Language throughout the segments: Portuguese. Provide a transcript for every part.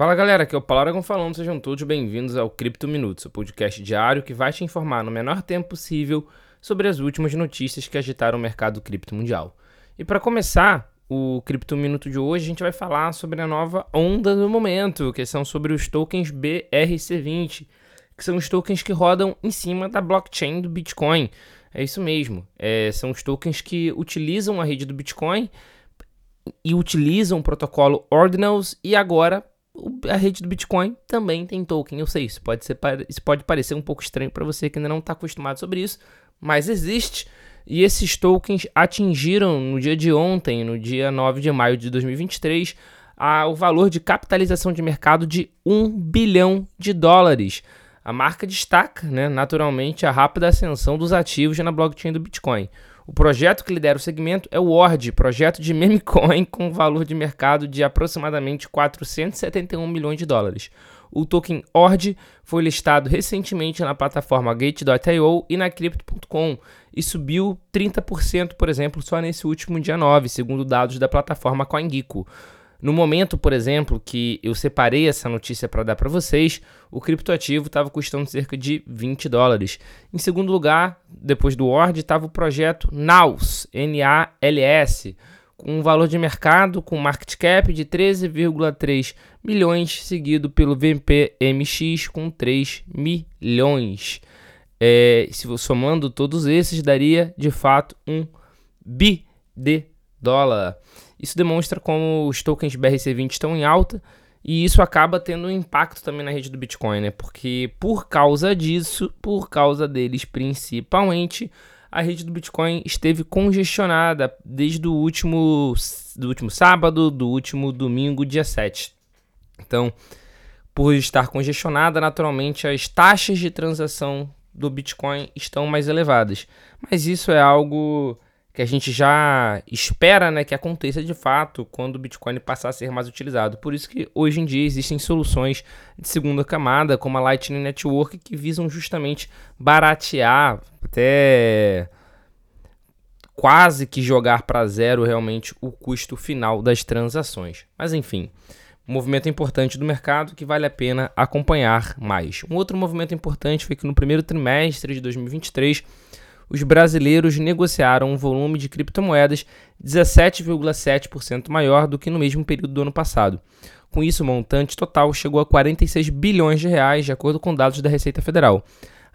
Fala galera, aqui é o Paulo Aragão falando, sejam todos bem-vindos ao Cripto Minutos, o podcast diário que vai te informar no menor tempo possível sobre as últimas notícias que agitaram o mercado cripto mundial. E para começar o Cripto Minuto de hoje, a gente vai falar sobre a nova onda do momento, que são sobre os tokens BRC20, que são os tokens que rodam em cima da blockchain do Bitcoin. É isso mesmo, é, são os tokens que utilizam a rede do Bitcoin e utilizam o protocolo Ordinals e agora a rede do Bitcoin também tem token. Eu sei, isso pode, ser, isso pode parecer um pouco estranho para você que ainda não está acostumado sobre isso, mas existe. E esses tokens atingiram no dia de ontem, no dia 9 de maio de 2023, a, o valor de capitalização de mercado de 1 bilhão de dólares. A marca destaca, né, naturalmente, a rápida ascensão dos ativos na blockchain do Bitcoin. O projeto que lidera o segmento é o ORD, projeto de meme coin com valor de mercado de aproximadamente 471 milhões de dólares. O token ORD foi listado recentemente na plataforma Gate.io e na Crypto.com e subiu 30%, por exemplo, só nesse último dia 9, segundo dados da plataforma CoinGecko. No momento, por exemplo, que eu separei essa notícia para dar para vocês, o criptoativo estava custando cerca de 20 dólares. Em segundo lugar, depois do Word, estava o projeto NALS, N-A-L-S, com um valor de mercado com market cap de 13,3 milhões, seguido pelo VPMX com 3 milhões. É, se somando todos esses, daria de fato um bi de dólar. Isso demonstra como os tokens BRC20 estão em alta e isso acaba tendo um impacto também na rede do Bitcoin, né? Porque por causa disso, por causa deles principalmente, a rede do Bitcoin esteve congestionada desde o último, do último sábado, do último domingo, dia 7. Então, por estar congestionada, naturalmente as taxas de transação do Bitcoin estão mais elevadas. Mas isso é algo que a gente já espera né, que aconteça de fato quando o Bitcoin passar a ser mais utilizado. Por isso que hoje em dia existem soluções de segunda camada, como a Lightning Network, que visam justamente baratear até quase que jogar para zero realmente o custo final das transações. Mas enfim, movimento importante do mercado que vale a pena acompanhar mais. Um outro movimento importante foi que no primeiro trimestre de 2023 os brasileiros negociaram um volume de criptomoedas 17,7% maior do que no mesmo período do ano passado. Com isso, o montante total chegou a 46 bilhões de reais, de acordo com dados da Receita Federal.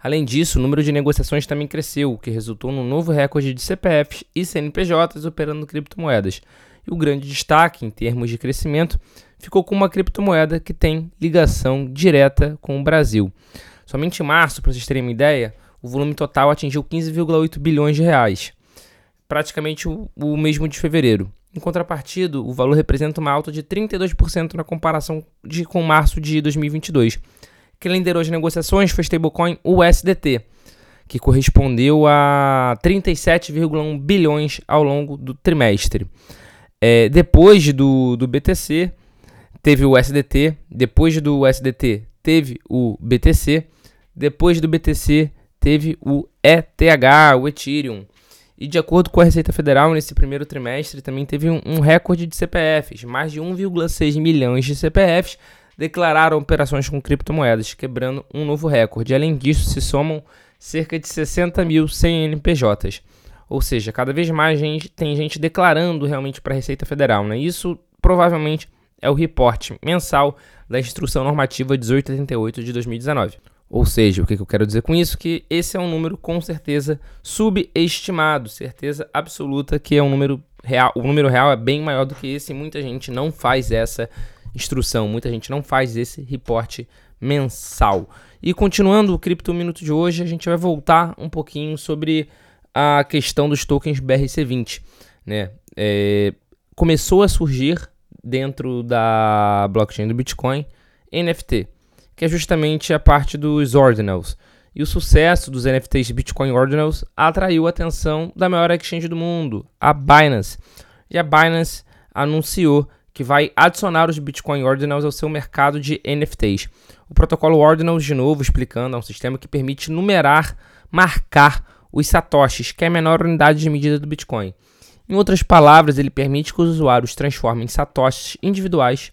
Além disso, o número de negociações também cresceu, o que resultou num novo recorde de CPFs e CNPJs operando criptomoedas. E o grande destaque em termos de crescimento ficou com uma criptomoeda que tem ligação direta com o Brasil. Somente em março, para vocês terem uma ideia, o volume total atingiu 15,8 bilhões de reais, praticamente o, o mesmo de fevereiro. Em contrapartida, o valor representa uma alta de 32% na comparação de, com março de 2022. Quem liderou as negociações foi o stablecoin USDT, que correspondeu a 37,1 bilhões ao longo do trimestre. É, depois do, do BTC, teve o USDT, depois do USDT, teve o BTC, depois do BTC, teve o ETH, o Ethereum. E de acordo com a Receita Federal, nesse primeiro trimestre também teve um, recorde de CPFs. Mais de 1,6 milhões de CPFs declararam operações com criptomoedas, quebrando um novo recorde. Além disso, se somam cerca de 60 mil CNPJs. Ou seja, cada vez mais gente, tem gente declarando realmente para a Receita Federal. Né? Isso provavelmente é o reporte mensal da Instrução Normativa 1888 de 2019. Ou seja, o que eu quero dizer com isso? Que esse é um número com certeza subestimado, certeza absoluta que é um número real. O número real é bem maior do que esse e muita gente não faz essa instrução, muita gente não faz esse reporte mensal. E continuando o Cripto Minuto de hoje, a gente vai voltar um pouquinho sobre a questão dos tokens BRC20. Né? É, começou a surgir dentro da blockchain do Bitcoin NFT que é justamente a parte dos ordinals. E o sucesso dos NFTs de Bitcoin Ordinals atraiu a atenção da maior exchange do mundo, a Binance. E a Binance anunciou que vai adicionar os Bitcoin Ordinals ao seu mercado de NFTs. O protocolo Ordinals, de novo, explicando, é um sistema que permite numerar, marcar os satoshis, que é a menor unidade de medida do Bitcoin. Em outras palavras, ele permite que os usuários transformem satoshis individuais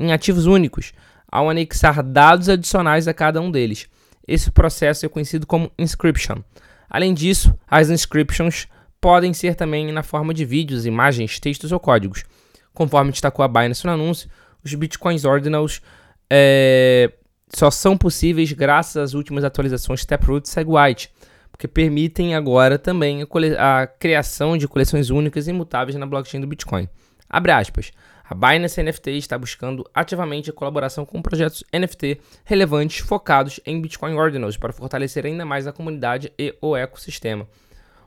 em ativos únicos, ao anexar dados adicionais a cada um deles. Esse processo é conhecido como inscription. Além disso, as inscriptions podem ser também na forma de vídeos, imagens, textos ou códigos. Conforme destacou a Binance no anúncio, os Bitcoins Ordinals é, só são possíveis graças às últimas atualizações Taproot e SegWhite, porque permitem agora também a, a criação de coleções únicas e imutáveis na blockchain do Bitcoin. Abre aspas. A Binance NFT está buscando ativamente a colaboração com projetos NFT relevantes focados em Bitcoin Ordinals para fortalecer ainda mais a comunidade e o ecossistema.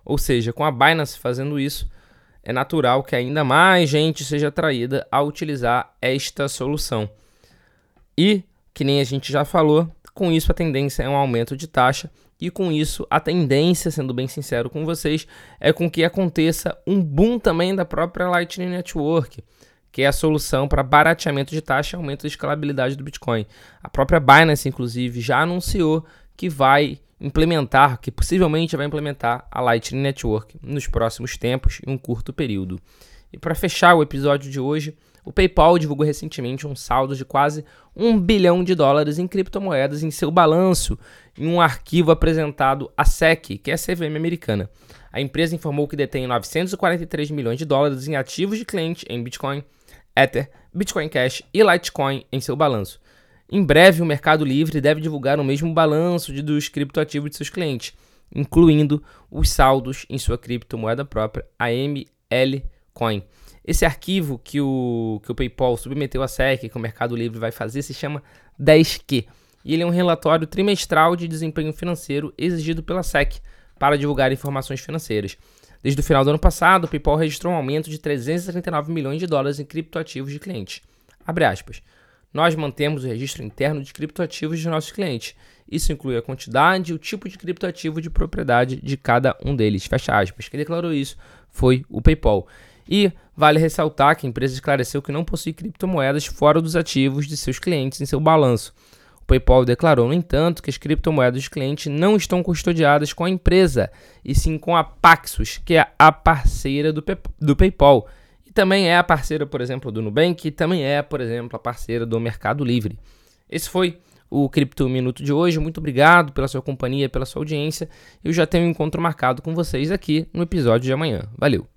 Ou seja, com a Binance fazendo isso, é natural que ainda mais gente seja atraída a utilizar esta solução. E, que nem a gente já falou, com isso a tendência é um aumento de taxa e com isso a tendência, sendo bem sincero com vocês, é com que aconteça um boom também da própria Lightning Network que é a solução para barateamento de taxa e aumento da escalabilidade do Bitcoin. A própria Binance, inclusive, já anunciou que vai implementar, que possivelmente vai implementar a Lightning Network nos próximos tempos, em um curto período. E para fechar o episódio de hoje, o PayPal divulgou recentemente um saldo de quase um bilhão de dólares em criptomoedas em seu balanço, em um arquivo apresentado à SEC, que é a CVM americana. A empresa informou que detém 943 milhões de dólares em ativos de cliente em Bitcoin, Ether, Bitcoin Cash e Litecoin em seu balanço. Em breve, o Mercado Livre deve divulgar o mesmo balanço de, dos criptoativos de seus clientes, incluindo os saldos em sua criptomoeda própria, a ML Coin. Esse arquivo que o, que o PayPal submeteu à SEC, que o Mercado Livre vai fazer, se chama 10Q. E ele é um relatório trimestral de desempenho financeiro exigido pela SEC para divulgar informações financeiras. Desde o final do ano passado, o PayPal registrou um aumento de 339 milhões de dólares em criptoativos de clientes. Abre aspas. Nós mantemos o registro interno de criptoativos de nossos clientes. Isso inclui a quantidade e o tipo de criptoativo de propriedade de cada um deles. Fecha aspas. Quem declarou isso foi o PayPal. E vale ressaltar que a empresa esclareceu que não possui criptomoedas fora dos ativos de seus clientes em seu balanço. PayPal declarou, no entanto, que as criptomoedas dos clientes não estão custodiadas com a empresa, e sim com a Paxos, que é a parceira do, do PayPal. E também é a parceira, por exemplo, do Nubank, e também é, por exemplo, a parceira do Mercado Livre. Esse foi o Cripto Minuto de hoje. Muito obrigado pela sua companhia, pela sua audiência. Eu já tenho um encontro marcado com vocês aqui no episódio de amanhã. Valeu!